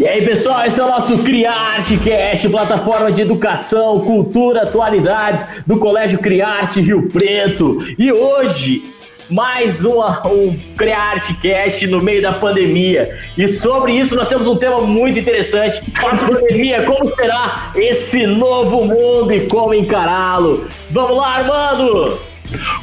E aí, pessoal, esse é o nosso CriArteCast, plataforma de educação, cultura, atualidades do Colégio CriArte Rio Preto. E hoje, mais uma, um CriArteCast no meio da pandemia. E sobre isso nós temos um tema muito interessante. Pós-pandemia, como será esse novo mundo e como encará-lo? Vamos lá, Armando!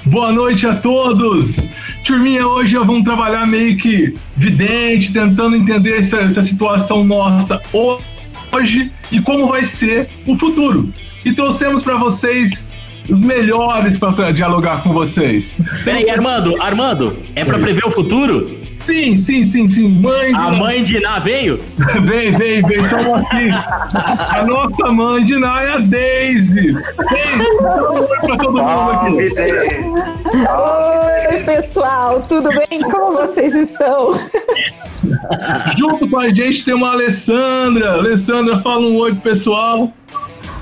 Boa noite a todos! Turminha, hoje vamos trabalhar meio que vidente, tentando entender essa, essa situação nossa hoje e como vai ser o futuro. E trouxemos para vocês os melhores para dialogar com vocês. Peraí, Armando, Armando, é para prever o futuro? Sim, sim, sim, sim. Mãe a mãe de Ná veio? vem, vem, vem. Estamos aqui. A nossa mãe de Ná é a Daisy. Daisy, um oi para todo mundo aqui. Oi, pessoal. Tudo bem? Como vocês estão? Junto com a gente tem uma Alessandra. Alessandra, fala um oi pro pessoal.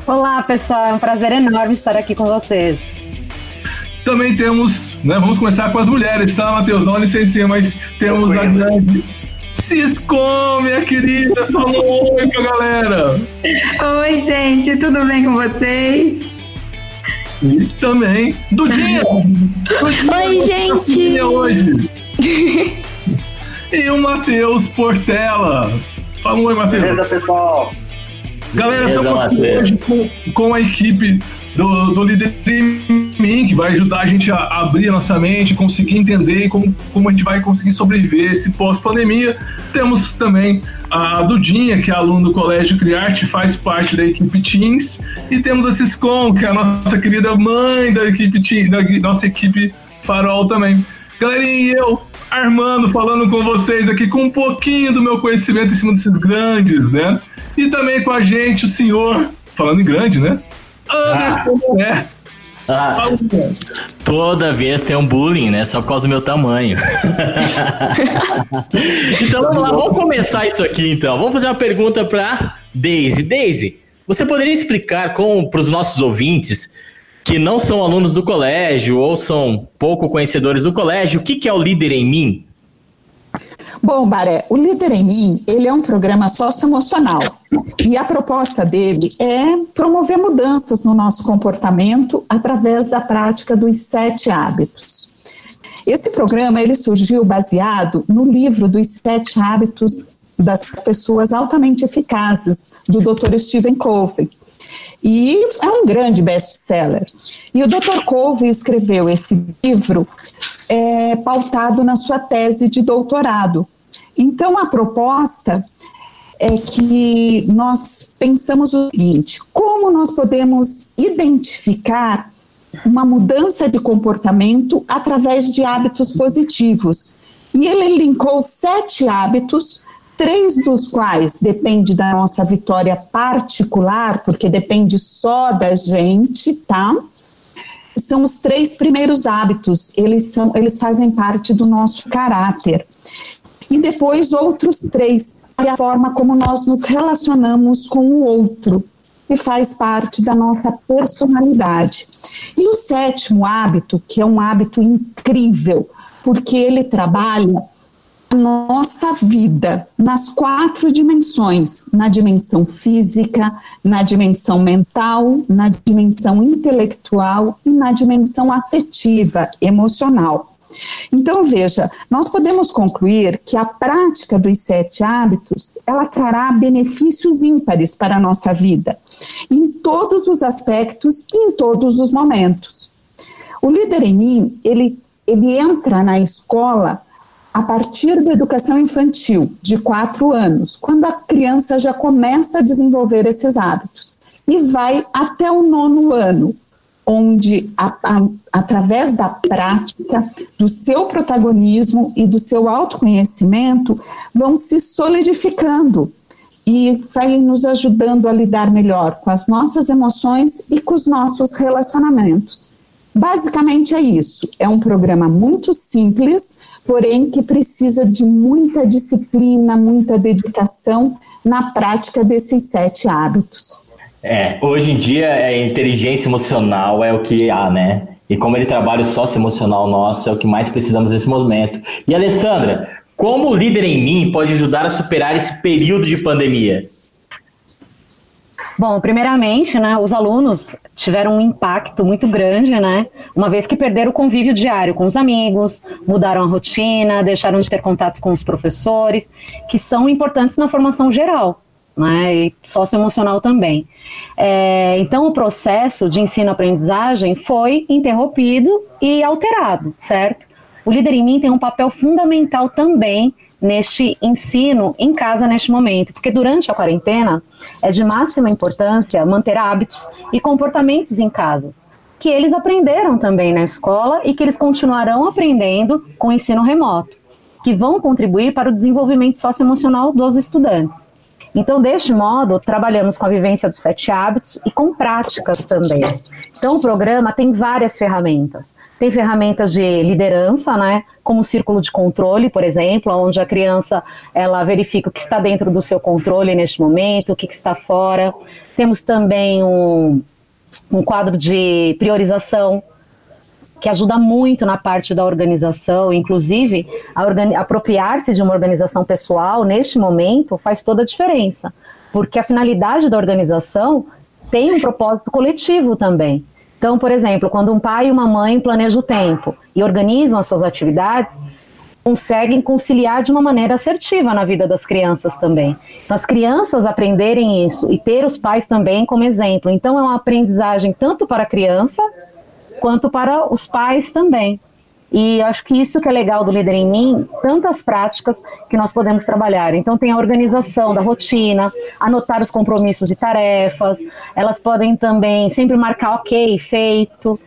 Olá, pessoal. É um prazer enorme estar aqui com vocês. Também temos, né, vamos começar com as mulheres, tá, Matheus? Não licencinha, mas temos a grande Cisco, minha querida, falou oi pra galera. Oi, gente, tudo bem com vocês? E também Dudinha. Oi, gente. hoje. e o Matheus Portela. Fala oi, Matheus. Beleza, pessoal. Galera, estamos aqui hoje com, com a equipe do, do Líder em Mim, que vai ajudar a gente a abrir a nossa mente, conseguir entender como, como a gente vai conseguir sobreviver esse pós-pandemia. Temos também a Dudinha, que é aluna do Colégio Criarte, faz parte da equipe Teams. E temos a Ciscom, que é a nossa querida mãe da equipe Teams, da nossa equipe Farol também. Galerinha, e eu, Armando, falando com vocês aqui com um pouquinho do meu conhecimento em cima desses grandes, né? E também com a gente o senhor, falando em grande, né? Anderson ah. Ah, toda vez tem um bullying, né? Só por causa do meu tamanho. então vamos lá, vamos começar isso aqui então. Vamos fazer uma pergunta para Daisy. Daisy, você poderia explicar para os nossos ouvintes que não são alunos do colégio ou são pouco conhecedores do colégio, o que, que é o Líder em Mim? Bom, Baré, o Líder em Mim, ele é um programa socioemocional e a proposta dele é promover mudanças no nosso comportamento através da prática dos sete hábitos. Esse programa ele surgiu baseado no livro dos sete hábitos das pessoas altamente eficazes do Dr. Stephen Covey. E é um grande best-seller. E o Dr. Covey escreveu esse livro é, pautado na sua tese de doutorado. Então, a proposta é que nós pensamos o seguinte: como nós podemos identificar uma mudança de comportamento através de hábitos positivos? E ele linkou sete hábitos, três dos quais depende da nossa vitória particular, porque depende só da gente, tá? São os três primeiros hábitos, eles, são, eles fazem parte do nosso caráter. E depois outros três, é a forma como nós nos relacionamos com o outro, que faz parte da nossa personalidade. E o sétimo hábito, que é um hábito incrível, porque ele trabalha nossa vida nas quatro dimensões: na dimensão física, na dimensão mental, na dimensão intelectual e na dimensão afetiva, emocional. Então, veja, nós podemos concluir que a prática dos sete hábitos, ela trará benefícios ímpares para a nossa vida, em todos os aspectos e em todos os momentos. O líder em mim, ele, ele entra na escola a partir da educação infantil, de quatro anos, quando a criança já começa a desenvolver esses hábitos, e vai até o nono ano, onde, a, a, através da prática, do seu protagonismo e do seu autoconhecimento, vão se solidificando e vai nos ajudando a lidar melhor com as nossas emoções e com os nossos relacionamentos. Basicamente é isso. É um programa muito simples, porém que precisa de muita disciplina, muita dedicação na prática desses sete hábitos. É, hoje em dia é inteligência emocional é o que há, né? E como ele trabalha o sócio emocional nosso, é o que mais precisamos nesse momento. E Alessandra, Como o Líder em Mim pode ajudar a superar esse período de pandemia? Bom, primeiramente, né, os alunos tiveram um impacto muito grande, né, uma vez que perderam o convívio diário com os amigos, mudaram a rotina, deixaram de ter contato com os professores, que são importantes na formação geral, né, e socioemocional também. É, então, o processo de ensino-aprendizagem foi interrompido e alterado, certo? O Líder em Mim tem um papel fundamental também neste ensino em casa neste momento, porque durante a quarentena é de máxima importância manter hábitos e comportamentos em casa, que eles aprenderam também na escola e que eles continuarão aprendendo com o ensino remoto, que vão contribuir para o desenvolvimento socioemocional dos estudantes. Então, deste modo, trabalhamos com a vivência dos sete hábitos e com práticas também. Então, o programa tem várias ferramentas. Tem ferramentas de liderança, né, como o círculo de controle, por exemplo, onde a criança ela verifica o que está dentro do seu controle neste momento, o que, está fora. Temos também um, um quadro de priorização que ajuda muito na parte da organização, inclusive organi apropriar-se de uma organização pessoal neste momento faz toda a diferença, porque a finalidade da organização tem um propósito coletivo também. Então, por exemplo, quando um pai e uma mãe planejam o tempo e organizam as suas atividades, conseguem conciliar de uma maneira assertiva na vida das crianças também. Então, as crianças aprenderem isso e ter os pais também como exemplo. Então, é uma aprendizagem tanto para a criança quanto para os pais também. E acho que isso que é legal do Líder em Mim, tantas práticas que nós podemos trabalhar. Então tem a organização da rotina, anotar os compromissos e tarefas, elas podem também sempre marcar ok, feito,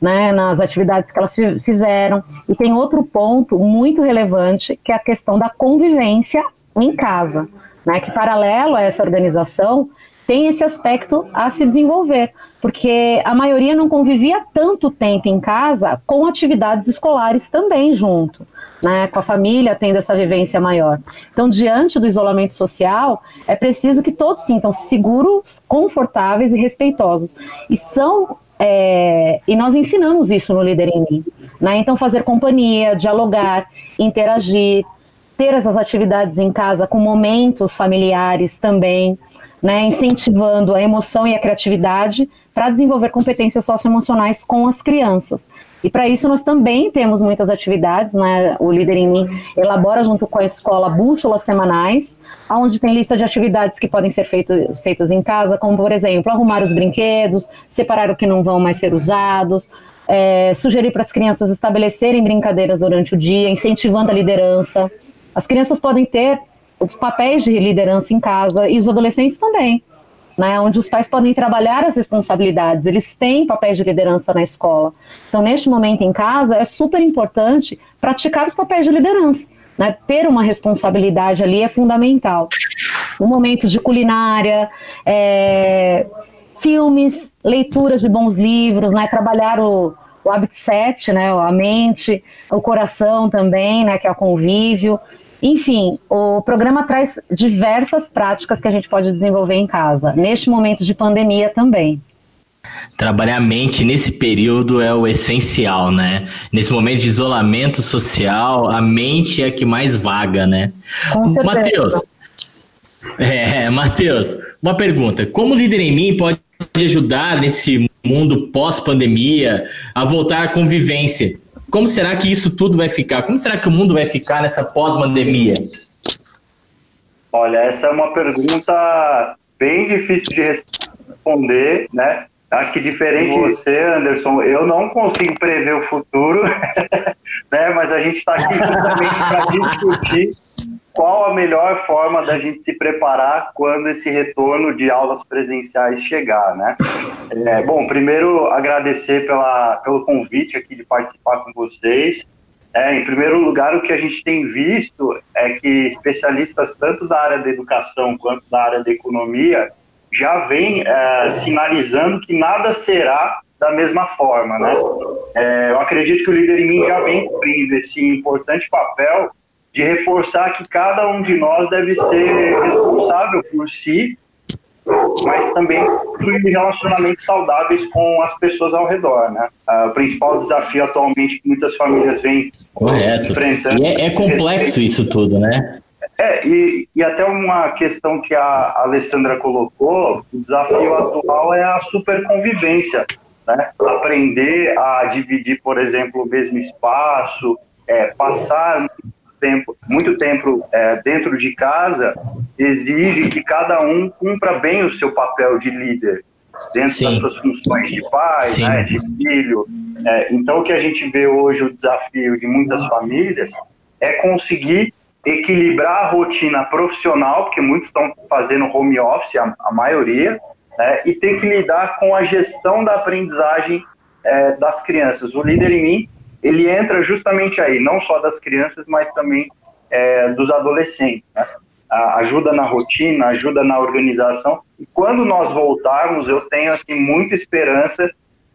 né, nas atividades que elas fizeram. E tem outro ponto muito relevante, que é a questão da convivência em casa, né, que paralelo a essa organização, tem esse aspecto a se desenvolver porque a maioria não convivia tanto tempo em casa com atividades escolares também junto, né, com a família tendo essa vivência maior. Então, diante do isolamento social, é preciso que todos sintam seguros, confortáveis e respeitosos. E são é, e nós ensinamos isso no Líder em Mim. Né? Então, fazer companhia, dialogar, interagir, ter essas atividades em casa com momentos familiares também, né? incentivando a emoção e a criatividade para desenvolver competências socioemocionais com as crianças. E para isso nós também temos muitas atividades, né? O Líder em Mim elabora junto com a escola bússolas semanais, onde tem lista de atividades que podem ser feito, feitas em casa, como por exemplo, arrumar os brinquedos, separar o que não vão mais ser usados, é, sugerir para as crianças estabelecerem brincadeiras durante o dia, incentivando a liderança. As crianças podem ter os papéis de liderança em casa e os adolescentes também né, onde os pais podem trabalhar as responsabilidades, eles têm papéis de liderança na escola. Então, neste momento em casa, é super importante praticar os papéis de liderança. Né, ter uma responsabilidade ali é fundamental. No momento de culinária, é, filmes, leituras de bons livros, né, trabalhar o, o hábito 7, né, a mente, o coração também, né, que é o convívio. Enfim, o programa traz diversas práticas que a gente pode desenvolver em casa, neste momento de pandemia também. Trabalhar a mente nesse período é o essencial, né? Nesse momento de isolamento social, a mente é a que mais vaga, né? Matheus, é, Matheus, uma pergunta. Como líder em mim pode ajudar nesse mundo pós-pandemia a voltar à convivência? Como será que isso tudo vai ficar? Como será que o mundo vai ficar nessa pós-pandemia? Olha, essa é uma pergunta bem difícil de responder, né? Acho que diferente de você, Anderson, eu não consigo prever o futuro, né? Mas a gente está aqui justamente para discutir qual a melhor forma da gente se preparar quando esse retorno de aulas presenciais chegar, né? É, bom, primeiro agradecer pela, pelo convite aqui de participar com vocês. É, em primeiro lugar, o que a gente tem visto é que especialistas tanto da área da educação quanto da área da economia já vêm é, sinalizando que nada será da mesma forma, né? É, eu acredito que o Líder em Mim já vem cumprindo esse importante papel de reforçar que cada um de nós deve ser responsável por si mas também construir relacionamentos saudáveis com as pessoas ao redor, né? Uh, o principal desafio atualmente que muitas famílias vêm Correto. enfrentando. E é, é complexo isso tudo, né? É, e, e até uma questão que a Alessandra colocou, o desafio atual é a superconvivência, né? Aprender a dividir, por exemplo, o mesmo espaço, é, passar tempo, muito tempo é, dentro de casa, exige que cada um cumpra bem o seu papel de líder, dentro Sim. das suas funções de pai, né, de filho. É, então, o que a gente vê hoje, o desafio de muitas famílias, é conseguir equilibrar a rotina profissional, porque muitos estão fazendo home office, a, a maioria, né, e ter que lidar com a gestão da aprendizagem é, das crianças. O líder em mim, ele entra justamente aí, não só das crianças, mas também é, dos adolescentes. Né? Ajuda na rotina, ajuda na organização. E quando nós voltarmos, eu tenho assim muita esperança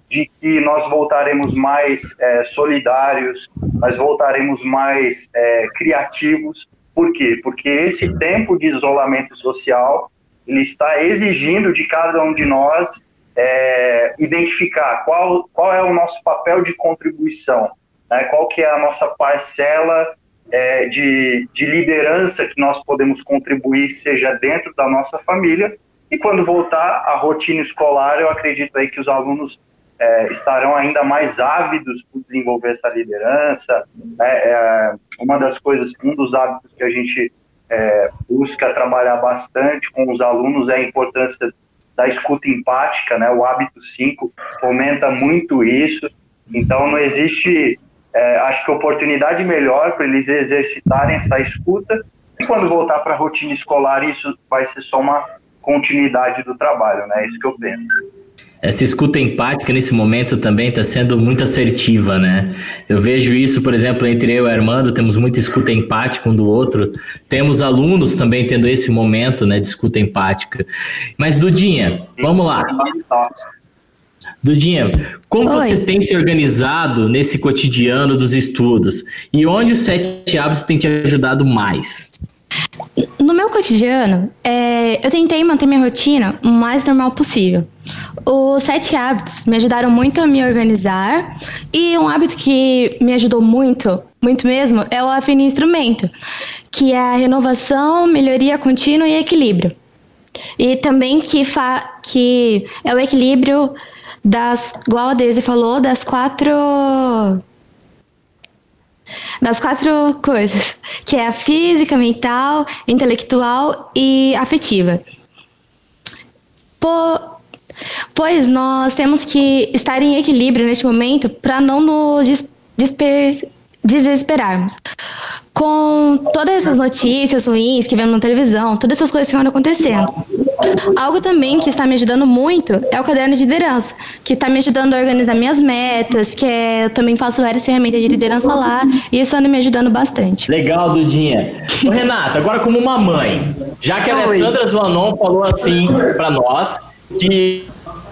de que nós voltaremos mais é, solidários, nós voltaremos mais é, criativos. Por quê? Porque esse tempo de isolamento social ele está exigindo de cada um de nós é, identificar qual, qual é o nosso papel de contribuição, né? qual que é a nossa parcela é, de, de liderança que nós podemos contribuir, seja dentro da nossa família, e quando voltar à rotina escolar, eu acredito aí que os alunos é, estarão ainda mais ávidos por desenvolver essa liderança. Né? É, uma das coisas, um dos hábitos que a gente é, busca trabalhar bastante com os alunos é a importância da escuta empática, né? O hábito 5 fomenta muito isso. Então não existe, é, acho que oportunidade melhor para eles exercitarem essa escuta. E quando voltar para a rotina escolar, isso vai ser só uma continuidade do trabalho, né? É isso que eu penso essa escuta empática nesse momento também está sendo muito assertiva, né? Eu vejo isso, por exemplo, entre eu e Armando, temos muita escuta empática um do outro. Temos alunos também tendo esse momento, né, de escuta empática. Mas Dudinha, vamos lá. Dudinha, como Oi. você tem se organizado nesse cotidiano dos estudos e onde os sete hábitos têm te ajudado mais? No meu cotidiano, é, eu tentei manter minha rotina o mais normal possível. Os sete hábitos me ajudaram muito a me organizar e um hábito que me ajudou muito, muito mesmo, é o afinir instrumento, que é a renovação, melhoria contínua e equilíbrio. E também que, fa que é o equilíbrio das, igual a Daisy falou, das quatro das quatro coisas, que é a física, mental, intelectual e afetiva. Po pois nós temos que estar em equilíbrio neste momento para não nos desper desesperarmos. Com todas essas notícias ruins que vemos na televisão, todas essas coisas que estão acontecendo. Algo também que está me ajudando muito é o caderno de liderança, que está me ajudando a organizar minhas metas, que é, eu também faço várias ferramentas de liderança lá, e isso anda me ajudando bastante. Legal, Dudinha. Ô, Renata, agora como uma mãe, já que a Alessandra Zuanon falou assim para nós, que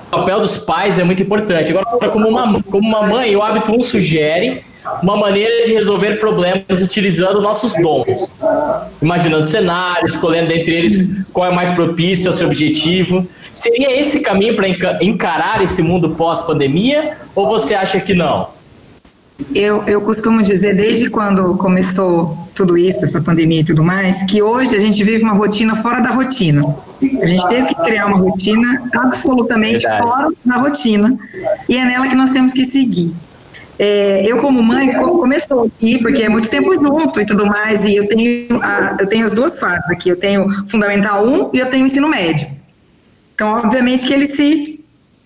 o papel dos pais é muito importante. Agora, como uma, como uma mãe, o hábito 1 sugere uma maneira de resolver problemas utilizando nossos dons, imaginando cenários, escolhendo entre eles qual é mais propício ao seu objetivo. Seria esse caminho para encarar esse mundo pós-pandemia ou você acha que não? Eu, eu costumo dizer, desde quando começou tudo isso, essa pandemia e tudo mais, que hoje a gente vive uma rotina fora da rotina. A gente teve que criar uma rotina absolutamente Verdade. fora da rotina, e é nela que nós temos que seguir. É, eu, como mãe, começou aqui, porque é muito tempo junto e tudo mais, e eu tenho, a, eu tenho as duas fases aqui: eu tenho Fundamental 1 e eu tenho ensino médio. Então, obviamente que eles se.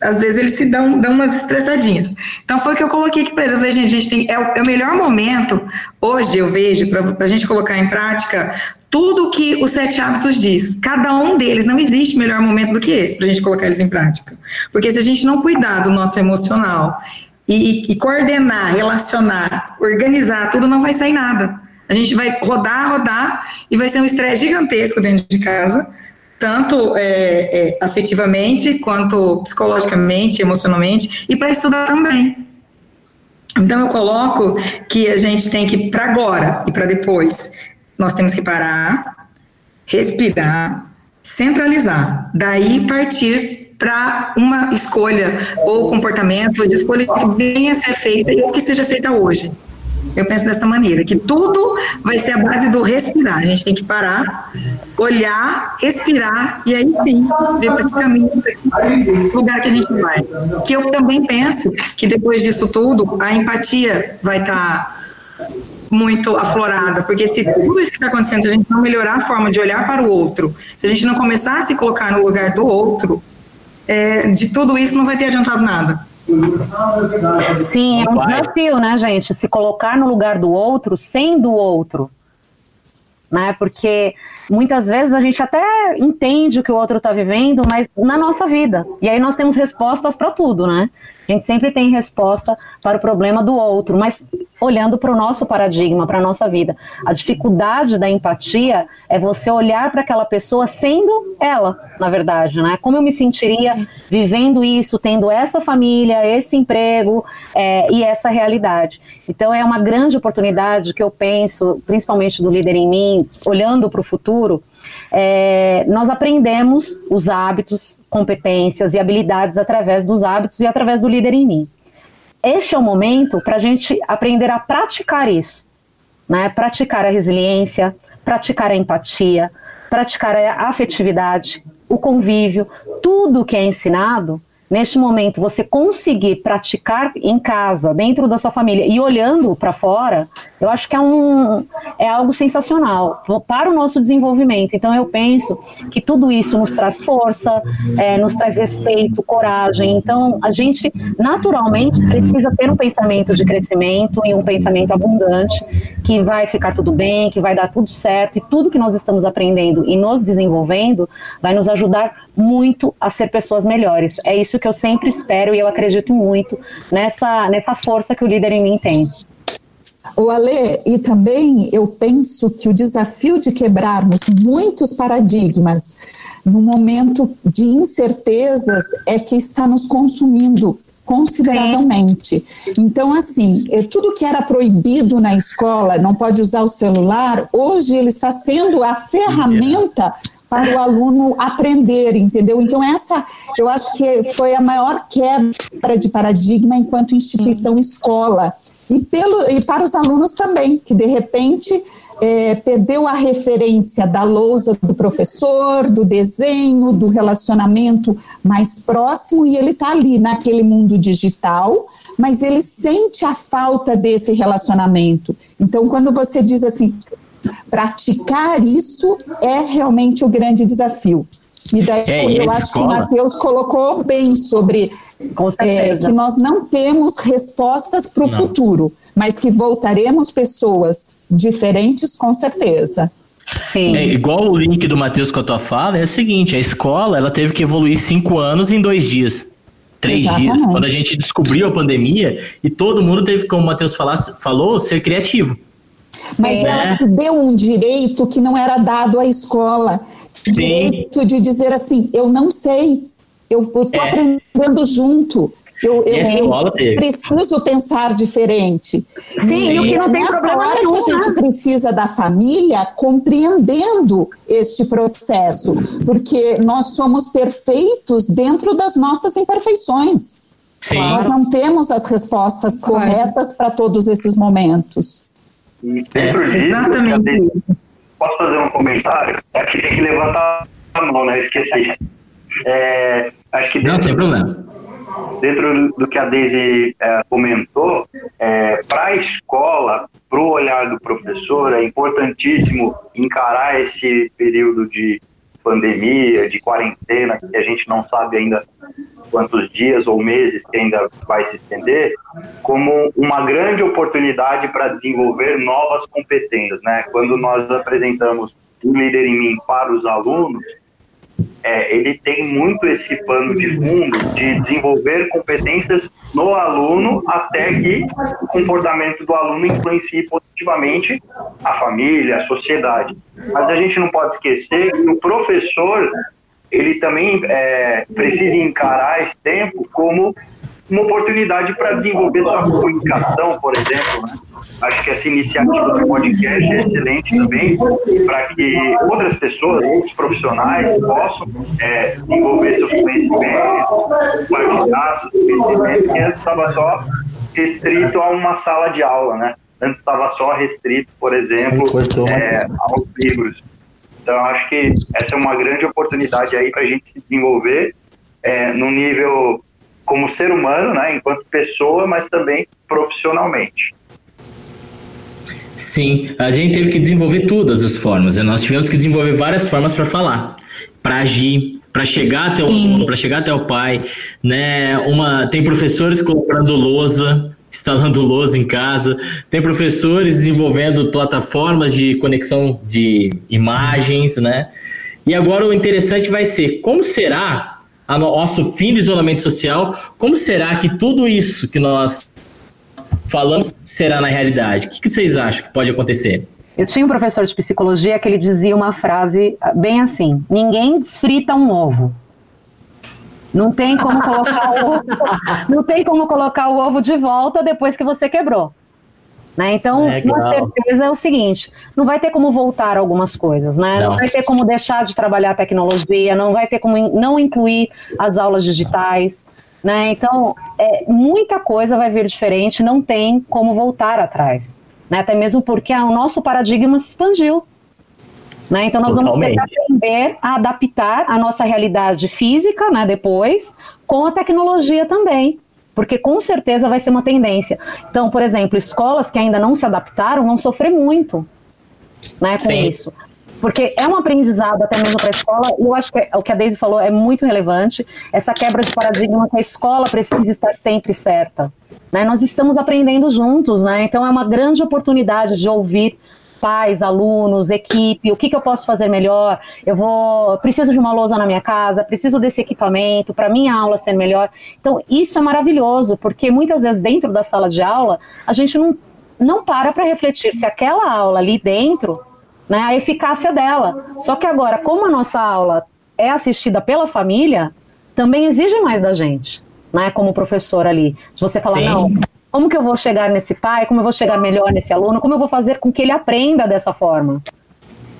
Às vezes eles se dão, dão umas estressadinhas. Então foi o que eu coloquei aqui para eles. Eu falei, gente, a gente tem, é, o, é o melhor momento, hoje eu vejo, para a gente colocar em prática tudo que os sete hábitos diz. Cada um deles, não existe melhor momento do que esse para a gente colocar eles em prática. Porque se a gente não cuidar do nosso emocional e, e, coordenar, relacionar, organizar tudo, não vai sair nada. A gente vai rodar, rodar e vai ser um estresse gigantesco dentro de casa, tanto é, é, afetivamente quanto psicologicamente, emocionalmente e para estudar também. Então eu coloco que a gente tem que para agora e para depois nós temos que parar, respirar, centralizar, daí partir para uma escolha ou comportamento de escolha que venha a ser feita ou que seja feita hoje. Eu penso dessa maneira, que tudo vai ser a base do respirar. A gente tem que parar, olhar, respirar e aí sim ver para que caminho, lugar que a gente vai. Que eu também penso que depois disso tudo, a empatia vai estar tá muito aflorada, porque se tudo isso que está acontecendo, a gente não melhorar a forma de olhar para o outro, se a gente não começar a se colocar no lugar do outro, é, de tudo isso não vai ter adiantado nada. Sim, é um desafio, né, gente? Se colocar no lugar do outro, sendo o outro. Né? Porque muitas vezes a gente até entende o que o outro está vivendo, mas na nossa vida. E aí nós temos respostas para tudo, né? A gente sempre tem resposta para o problema do outro, mas olhando para o nosso paradigma, para a nossa vida. A dificuldade da empatia é você olhar para aquela pessoa sendo ela, na verdade, né? Como eu me sentiria vivendo isso, tendo essa família, esse emprego é, e essa realidade. Então é uma grande oportunidade que eu penso, principalmente do líder em mim, olhando para o futuro é, nós aprendemos os hábitos, competências e habilidades através dos hábitos e através do líder em mim. Este é o momento para a gente aprender a praticar isso, né? Praticar a resiliência, praticar a empatia, praticar a afetividade, o convívio, tudo que é ensinado neste momento você conseguir praticar em casa, dentro da sua família e olhando para fora, eu acho que é, um, é algo sensacional para o nosso desenvolvimento. Então, eu penso que tudo isso nos traz força, é, nos traz respeito, coragem. Então, a gente naturalmente precisa ter um pensamento de crescimento e um pensamento abundante, que vai ficar tudo bem, que vai dar tudo certo e tudo que nós estamos aprendendo e nos desenvolvendo vai nos ajudar muito a ser pessoas melhores. É isso que eu sempre espero e eu acredito muito nessa, nessa força que o líder em mim tem. O Ale, e também eu penso que o desafio de quebrarmos muitos paradigmas no momento de incertezas é que está nos consumindo consideravelmente. Sim. Então, assim, é, tudo que era proibido na escola, não pode usar o celular, hoje ele está sendo a ferramenta para o aluno aprender, entendeu? Então, essa eu acho que foi a maior quebra de paradigma enquanto instituição escola. E, pelo, e para os alunos também, que de repente é, perdeu a referência da lousa do professor, do desenho, do relacionamento mais próximo, e ele está ali naquele mundo digital, mas ele sente a falta desse relacionamento. Então, quando você diz assim, praticar isso é realmente o grande desafio. E daí é, eu acho escola. que o Matheus colocou bem sobre é, que nós não temos respostas para o futuro, mas que voltaremos pessoas diferentes com certeza. Sim. É, igual o link do Matheus com a tua fala, é o seguinte, a escola ela teve que evoluir cinco anos em dois dias. Três Exatamente. dias. Quando a gente descobriu a pandemia e todo mundo teve, como o Matheus falou, ser criativo. Mas é. ela te deu um direito que não era dado à escola. Sim. Direito de dizer assim, eu não sei, eu estou é. aprendendo junto. Eu, eu, eu preciso pensar diferente. Sim, e o que não tem problema hora nenhum, que a gente né? precisa da família compreendendo este processo, porque nós somos perfeitos dentro das nossas imperfeições. Sim. Nós não temos as respostas corretas para todos esses momentos. E dentro é, disso, exatamente. posso fazer um comentário? Aqui tem que levantar a mão, né? Esqueci. É, acho que dentro, Não, sem problema. Dentro do que a Daisy é, comentou, é, para a escola, para o olhar do professor, é importantíssimo encarar esse período de pandemia, de quarentena, que a gente não sabe ainda quantos dias ou meses que ainda vai se estender, como uma grande oportunidade para desenvolver novas competências. Né? Quando nós apresentamos o Líder em Mim para os alunos, é, ele tem muito esse pano de fundo de desenvolver competências no aluno até que o comportamento do aluno influencie positivamente a família, a sociedade. Mas a gente não pode esquecer que o professor ele também é, precisa encarar esse tempo como uma oportunidade para desenvolver sua comunicação, por exemplo, né? Acho que essa iniciativa do podcast é excelente também para que outras pessoas, outros profissionais possam é, desenvolver seus conhecimentos, compartilhar seus conhecimentos, que antes estava só restrito a uma sala de aula, né? Antes estava só restrito, por exemplo, é, aos livros. Então, acho que essa é uma grande oportunidade aí para a gente se desenvolver é, no nível como ser humano, né, enquanto pessoa, mas também profissionalmente. Sim, a gente teve que desenvolver todas as formas. Né? Nós tivemos que desenvolver várias formas para falar, para agir, para chegar até o aluno, para chegar até o pai, né? Uma tem professores comprando lousa, instalando lousa em casa, tem professores desenvolvendo plataformas de conexão de imagens, né? E agora o interessante vai ser como será a nosso fim de isolamento social, como será que tudo isso que nós falamos será na realidade? O que, vocês acham que pode acontecer? Eu tinha um professor de psicologia que ele dizia uma frase bem assim: ninguém desfrita um ovo. Não tem como colocar o ovo, não tem como colocar o ovo de volta depois que você quebrou. Né? Então, Legal. com certeza é o seguinte: não vai ter como voltar algumas coisas, né? Não. não. vai ter como deixar de trabalhar a tecnologia, não vai ter como não incluir as aulas digitais. Né? Então, é, muita coisa vai vir diferente, não tem como voltar atrás. Né? Até mesmo porque o nosso paradigma se expandiu. Né? Então, nós Totalmente. vamos ter que aprender a adaptar a nossa realidade física né, depois com a tecnologia também porque com certeza vai ser uma tendência. Então, por exemplo, escolas que ainda não se adaptaram vão sofrer muito né, com Sim. isso. Porque é um aprendizado até mesmo para a escola, e eu acho que é, o que a Deise falou é muito relevante, essa quebra de paradigma que a escola precisa estar sempre certa. Né? Nós estamos aprendendo juntos, né? então é uma grande oportunidade de ouvir pais, alunos, equipe, o que, que eu posso fazer melhor? Eu vou, preciso de uma lousa na minha casa, preciso desse equipamento para minha aula ser melhor. Então, isso é maravilhoso, porque muitas vezes dentro da sala de aula, a gente não, não para para refletir se aquela aula ali dentro, né, a eficácia dela. Só que agora, como a nossa aula é assistida pela família, também exige mais da gente, né, como professor ali. Se você falar, Sim. não, como que eu vou chegar nesse pai? Como eu vou chegar melhor nesse aluno? Como eu vou fazer com que ele aprenda dessa forma?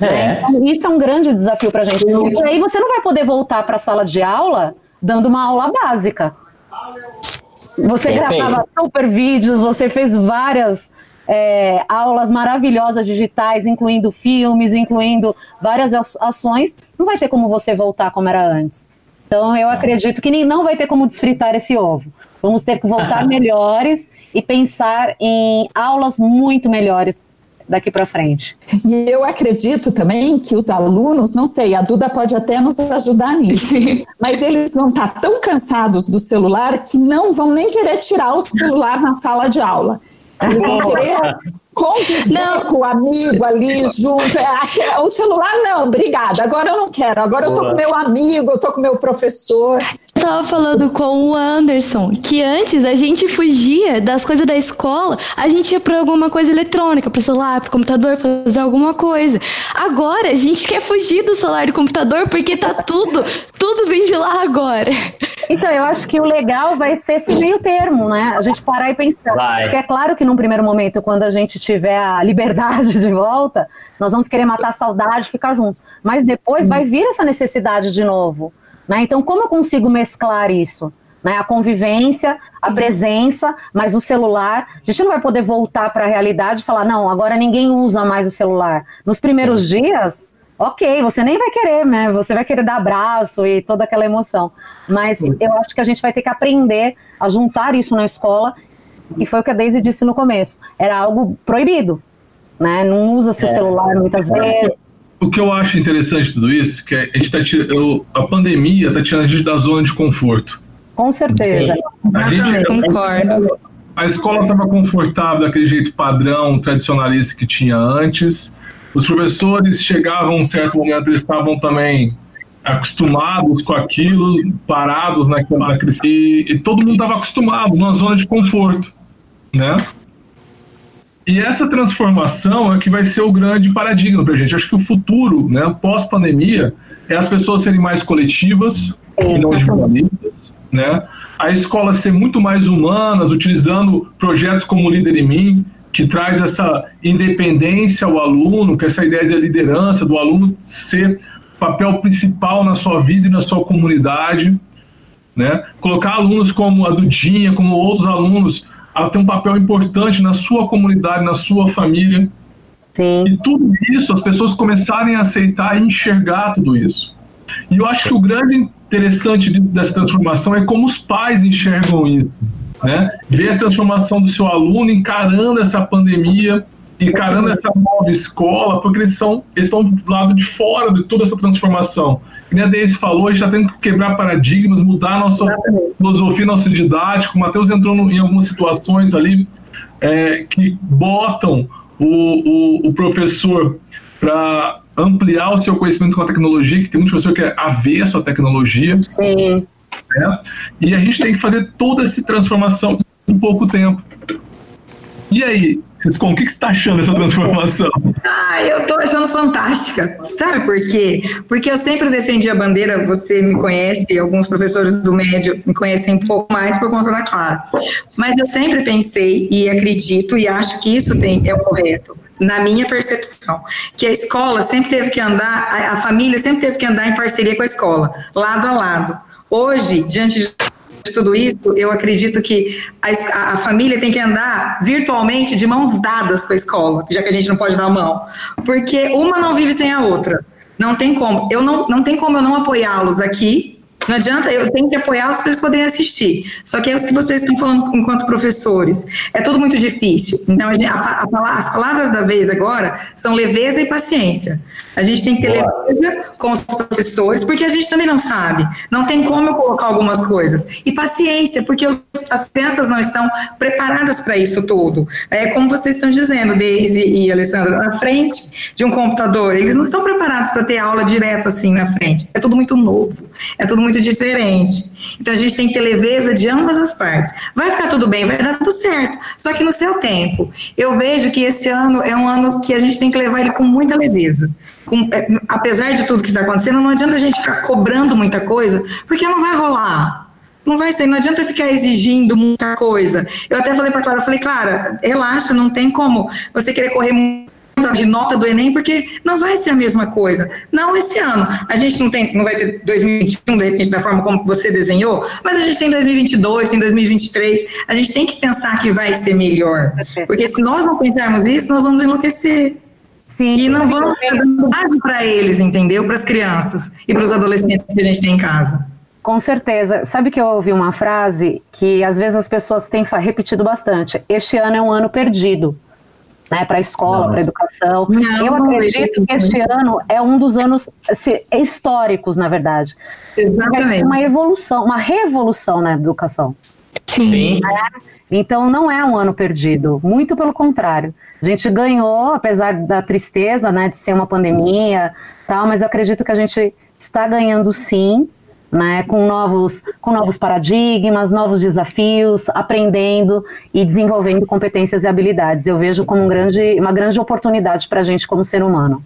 É. Então, isso é um grande desafio para a gente. E aí você não vai poder voltar para a sala de aula dando uma aula básica. Você Perfeito. gravava super vídeos, você fez várias é, aulas maravilhosas digitais, incluindo filmes, incluindo várias ações. Não vai ter como você voltar como era antes. Então eu acredito que nem não vai ter como desfritar esse ovo. Vamos ter que voltar melhores e pensar em aulas muito melhores daqui para frente. E eu acredito também que os alunos, não sei, a Duda pode até nos ajudar nisso, Sim. mas eles vão estar tá tão cansados do celular que não vão nem querer tirar o celular na sala de aula. Eles vão querer conviver não. com o amigo ali junto. É, o celular, não, obrigada. Agora eu não quero. Agora Boa. eu tô com meu amigo, eu tô com meu professor. Eu tava falando com o Anderson que antes a gente fugia das coisas da escola, a gente ia pra alguma coisa eletrônica, pro celular, pro computador, fazer alguma coisa. Agora a gente quer fugir do celular e do computador porque tá tudo, tudo vem de lá agora. Então, eu acho que o legal vai ser esse meio termo, né? A gente parar e pensar. Vai. Porque é claro que num primeiro momento, quando a gente tiver a liberdade de volta, nós vamos querer matar a saudade, ficar juntos. Mas depois vai vir essa necessidade de novo. Né? Então, como eu consigo mesclar isso? Né? A convivência, a presença, mas o celular. A gente não vai poder voltar para a realidade e falar, não, agora ninguém usa mais o celular. Nos primeiros dias, ok, você nem vai querer, né? Você vai querer dar abraço e toda aquela emoção. Mas eu acho que a gente vai ter que aprender a juntar isso na escola e foi o que a Daisy disse no começo. Era algo proibido, né? Não usa seu é. celular muitas vezes. O que eu acho interessante de tudo isso, que a gente tá tirando, a pandemia está tirando a gente da zona de conforto. Com certeza. A gente, concordo. A escola estava confortável daquele jeito padrão, tradicionalista que tinha antes. Os professores chegavam um certo momento, eles estavam também acostumados com aquilo, parados naquela naquele, e, e todo mundo estava acostumado numa zona de conforto, né? E essa transformação é que vai ser o grande paradigma para a gente. Acho que o futuro, né, pós-pandemia, é as pessoas serem mais coletivas e não individualistas, né? A escola ser muito mais humanas, utilizando projetos como o Líder em Mim, que traz essa independência ao aluno, que essa ideia de liderança, do aluno ser papel principal na sua vida e na sua comunidade. Né? Colocar alunos como a Dudinha, como outros alunos, a ter um papel importante na sua comunidade, na sua família. Sim. E tudo isso, as pessoas começarem a aceitar e enxergar tudo isso. E eu acho que o grande interessante dessa transformação é como os pais enxergam isso. Né? Ver a transformação do seu aluno encarando essa pandemia, encarando essa nova escola, porque eles, são, eles estão do lado de fora de toda essa transformação. Que nem a Deise falou, a gente está tendo que quebrar paradigmas, mudar nossa Exatamente. filosofia, nossa didática. O Matheus entrou em algumas situações ali é, que botam o, o, o professor para ampliar o seu conhecimento com a tecnologia, que tem muito professor que é avesso à tecnologia. Sim. Né? E a gente tem que fazer toda essa transformação em pouco tempo. E aí, Ciscom, o que, que você está achando dessa transformação? Ah, eu estou achando fantástica. Sabe por quê? Porque eu sempre defendi a bandeira, você me conhece, alguns professores do médio me conhecem um pouco mais por conta da Clara. Mas eu sempre pensei e acredito e acho que isso tem, é o correto na minha percepção, que a escola sempre teve que andar, a, família sempre teve que andar em parceria com a escola, lado a lado. Hoje, diante de tudo isso, eu acredito que a, a, família tem que andar virtualmente de mãos dadas com a escola, já que a gente não pode dar a mão, porque uma não vive sem a outra. Não tem como. Eu não, não tem como eu não apoiá-los aqui não adianta, eu tenho que apoiá-los para eles poderem assistir. Só que é o que vocês estão falando enquanto professores. É tudo muito difícil. Então, a gente, a, a, as palavras da vez agora são leveza e paciência. A gente tem que ter Boa. leveza com os professores, porque a gente também não sabe. Não tem como eu colocar algumas coisas. E paciência, porque os, as crianças não estão preparadas para isso tudo. É como vocês estão dizendo, Deise e Alessandra, na frente de um computador. Eles não estão preparados para ter aula direto assim na frente. É tudo muito novo. É tudo muito diferente. Então a gente tem que ter leveza de ambas as partes. Vai ficar tudo bem, vai dar tudo certo. Só que no seu tempo. Eu vejo que esse ano é um ano que a gente tem que levar ele com muita leveza. Com, é, apesar de tudo que está acontecendo, não adianta a gente ficar cobrando muita coisa, porque não vai rolar. Não vai ser, não adianta ficar exigindo muita coisa. Eu até falei para Clara, eu falei, Clara, relaxa, não tem como você querer correr muito de nota do Enem, porque não vai ser a mesma coisa. Não esse ano. A gente não tem, não vai ter 2021, de repente, da forma como você desenhou, mas a gente tem 2022, tem 2023. A gente tem que pensar que vai ser melhor. Porque se nós não pensarmos isso, nós vamos enlouquecer. Sim, e não vamos dar para eles, entendeu? Para as crianças e para os adolescentes que a gente tem em casa. Com certeza. Sabe que eu ouvi uma frase que às vezes as pessoas têm repetido bastante. Este ano é um ano perdido né, para a escola, para a educação. Não, eu acredito que este ano é um dos anos históricos, na verdade. Exatamente. Uma evolução, uma revolução na educação. Sim. É? Então não é um ano perdido, muito pelo contrário. A gente ganhou, apesar da tristeza, né, de ser uma pandemia, tal, mas eu acredito que a gente está ganhando sim, né, com novos, com novos paradigmas, novos desafios, aprendendo e desenvolvendo competências e habilidades. Eu vejo como um grande, uma grande oportunidade para a gente como ser humano.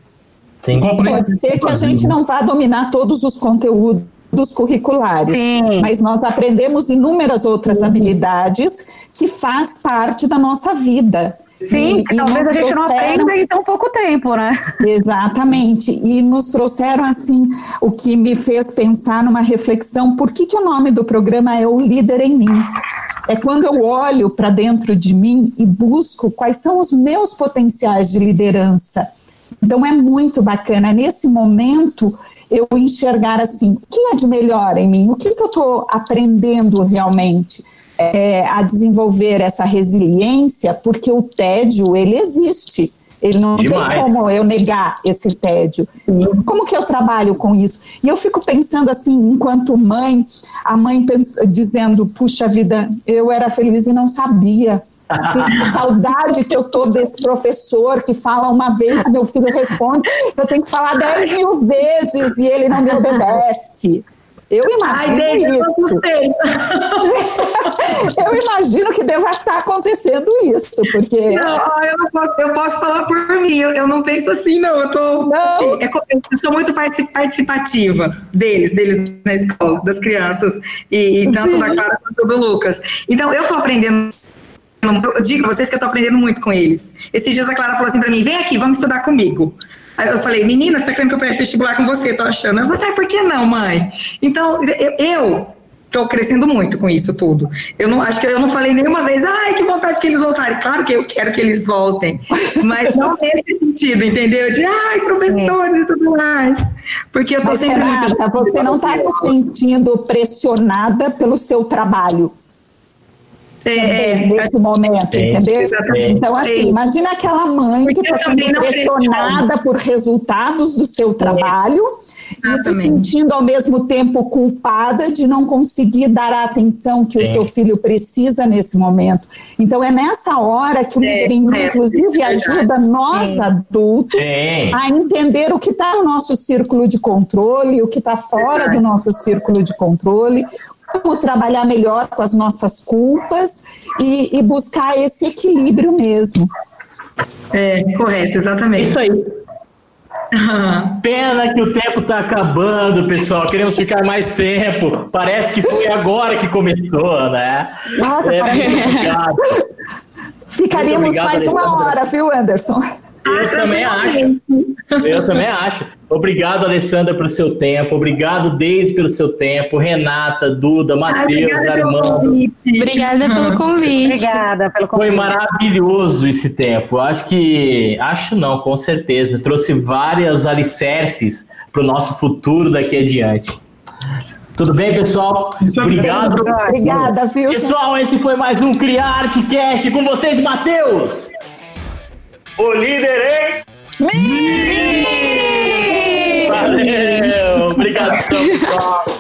Sim. Pode ser que a gente não vá dominar todos os conteúdos dos curriculares, Sim. mas nós aprendemos inúmeras outras habilidades que faz parte da nossa vida. Sim, e, talvez a gente trouxeram... não aprenda em tão pouco tempo, né? Exatamente. E nos trouxeram, assim, o que me fez pensar numa reflexão: por que, que o nome do programa é O Líder em Mim? É quando eu olho para dentro de mim e busco quais são os meus potenciais de liderança. Então é muito bacana nesse momento eu enxergar assim, o que é de melhor em mim? O que, que eu estou aprendendo realmente? É, a desenvolver essa resiliência, porque o tédio, ele existe. Ele não Demais. tem como eu negar esse tédio. Como que eu trabalho com isso? E eu fico pensando assim, enquanto mãe, a mãe pensa, dizendo, puxa vida, eu era feliz e não sabia. Que saudade que eu tô desse professor que fala uma vez e meu filho responde, eu tenho que falar dez mil vezes e ele não me obedece. Eu imagino Ai, isso. Eu, eu imagino que deva estar acontecendo isso, porque. Não, eu, não posso, eu posso falar por mim, eu, eu não penso assim, não. Eu, tô, não. Assim, é, eu sou muito participativa deles, deles na escola, das crianças, e, e tanto Sim. da Clara quanto do Lucas. Então, eu estou aprendendo Eu digo a vocês que eu tô aprendendo muito com eles. Esses dias a Clara falou assim para mim: vem aqui, vamos estudar comigo. Aí eu falei, menina, você tá querendo que eu preste vestibular com você? Tô achando. Falei, ah, por que não, mãe? Então, eu, eu Estou crescendo muito com isso tudo. Eu não acho que eu não falei nenhuma vez, ai, que vontade que eles voltarem. Claro que eu quero que eles voltem, mas não nesse sentido, entendeu? De ai, professores é. e tudo mais. Porque eu estou sempre. Renata, muito... você não está se sentindo pressionada pelo seu trabalho. É, é, nesse momento, é, entendeu? Exatamente. Então, assim, imagina aquela mãe Porque que está sendo pressionada por resultados do seu trabalho e se sentindo ao mesmo tempo culpada de não conseguir dar a atenção que o seu filho precisa nesse momento. Então, é nessa hora que o é, líder, inclusive, ajuda nós adultos a entender o que está no nosso círculo de controle, o que está fora do nosso círculo de controle, como trabalhar melhor com as nossas culpas e, e buscar esse equilíbrio mesmo. É, correto, exatamente. Isso aí. Pena que o tempo está acabando, pessoal. Queremos ficar mais tempo. Parece que foi agora que começou, né? Nossa, é, Ficaríamos mais uma hora, viu, Anderson? Eu também acho. Eu também acho. Obrigado, Alessandra, pelo seu tempo. Obrigado, Deise, pelo seu tempo. Renata, Duda, Matheus, Armando. Obrigada pelo convite. Obrigada pelo convite. Foi maravilhoso esse tempo. Acho que. Acho não, com certeza. Trouxe várias alicerces para o nosso futuro daqui adiante. Tudo bem, pessoal? Obrigado. Obrigada, viu? Pessoal, esse foi mais um Criarte Cast com vocês, Matheus. O líder, hein? Valeu! Obrigado, pessoal.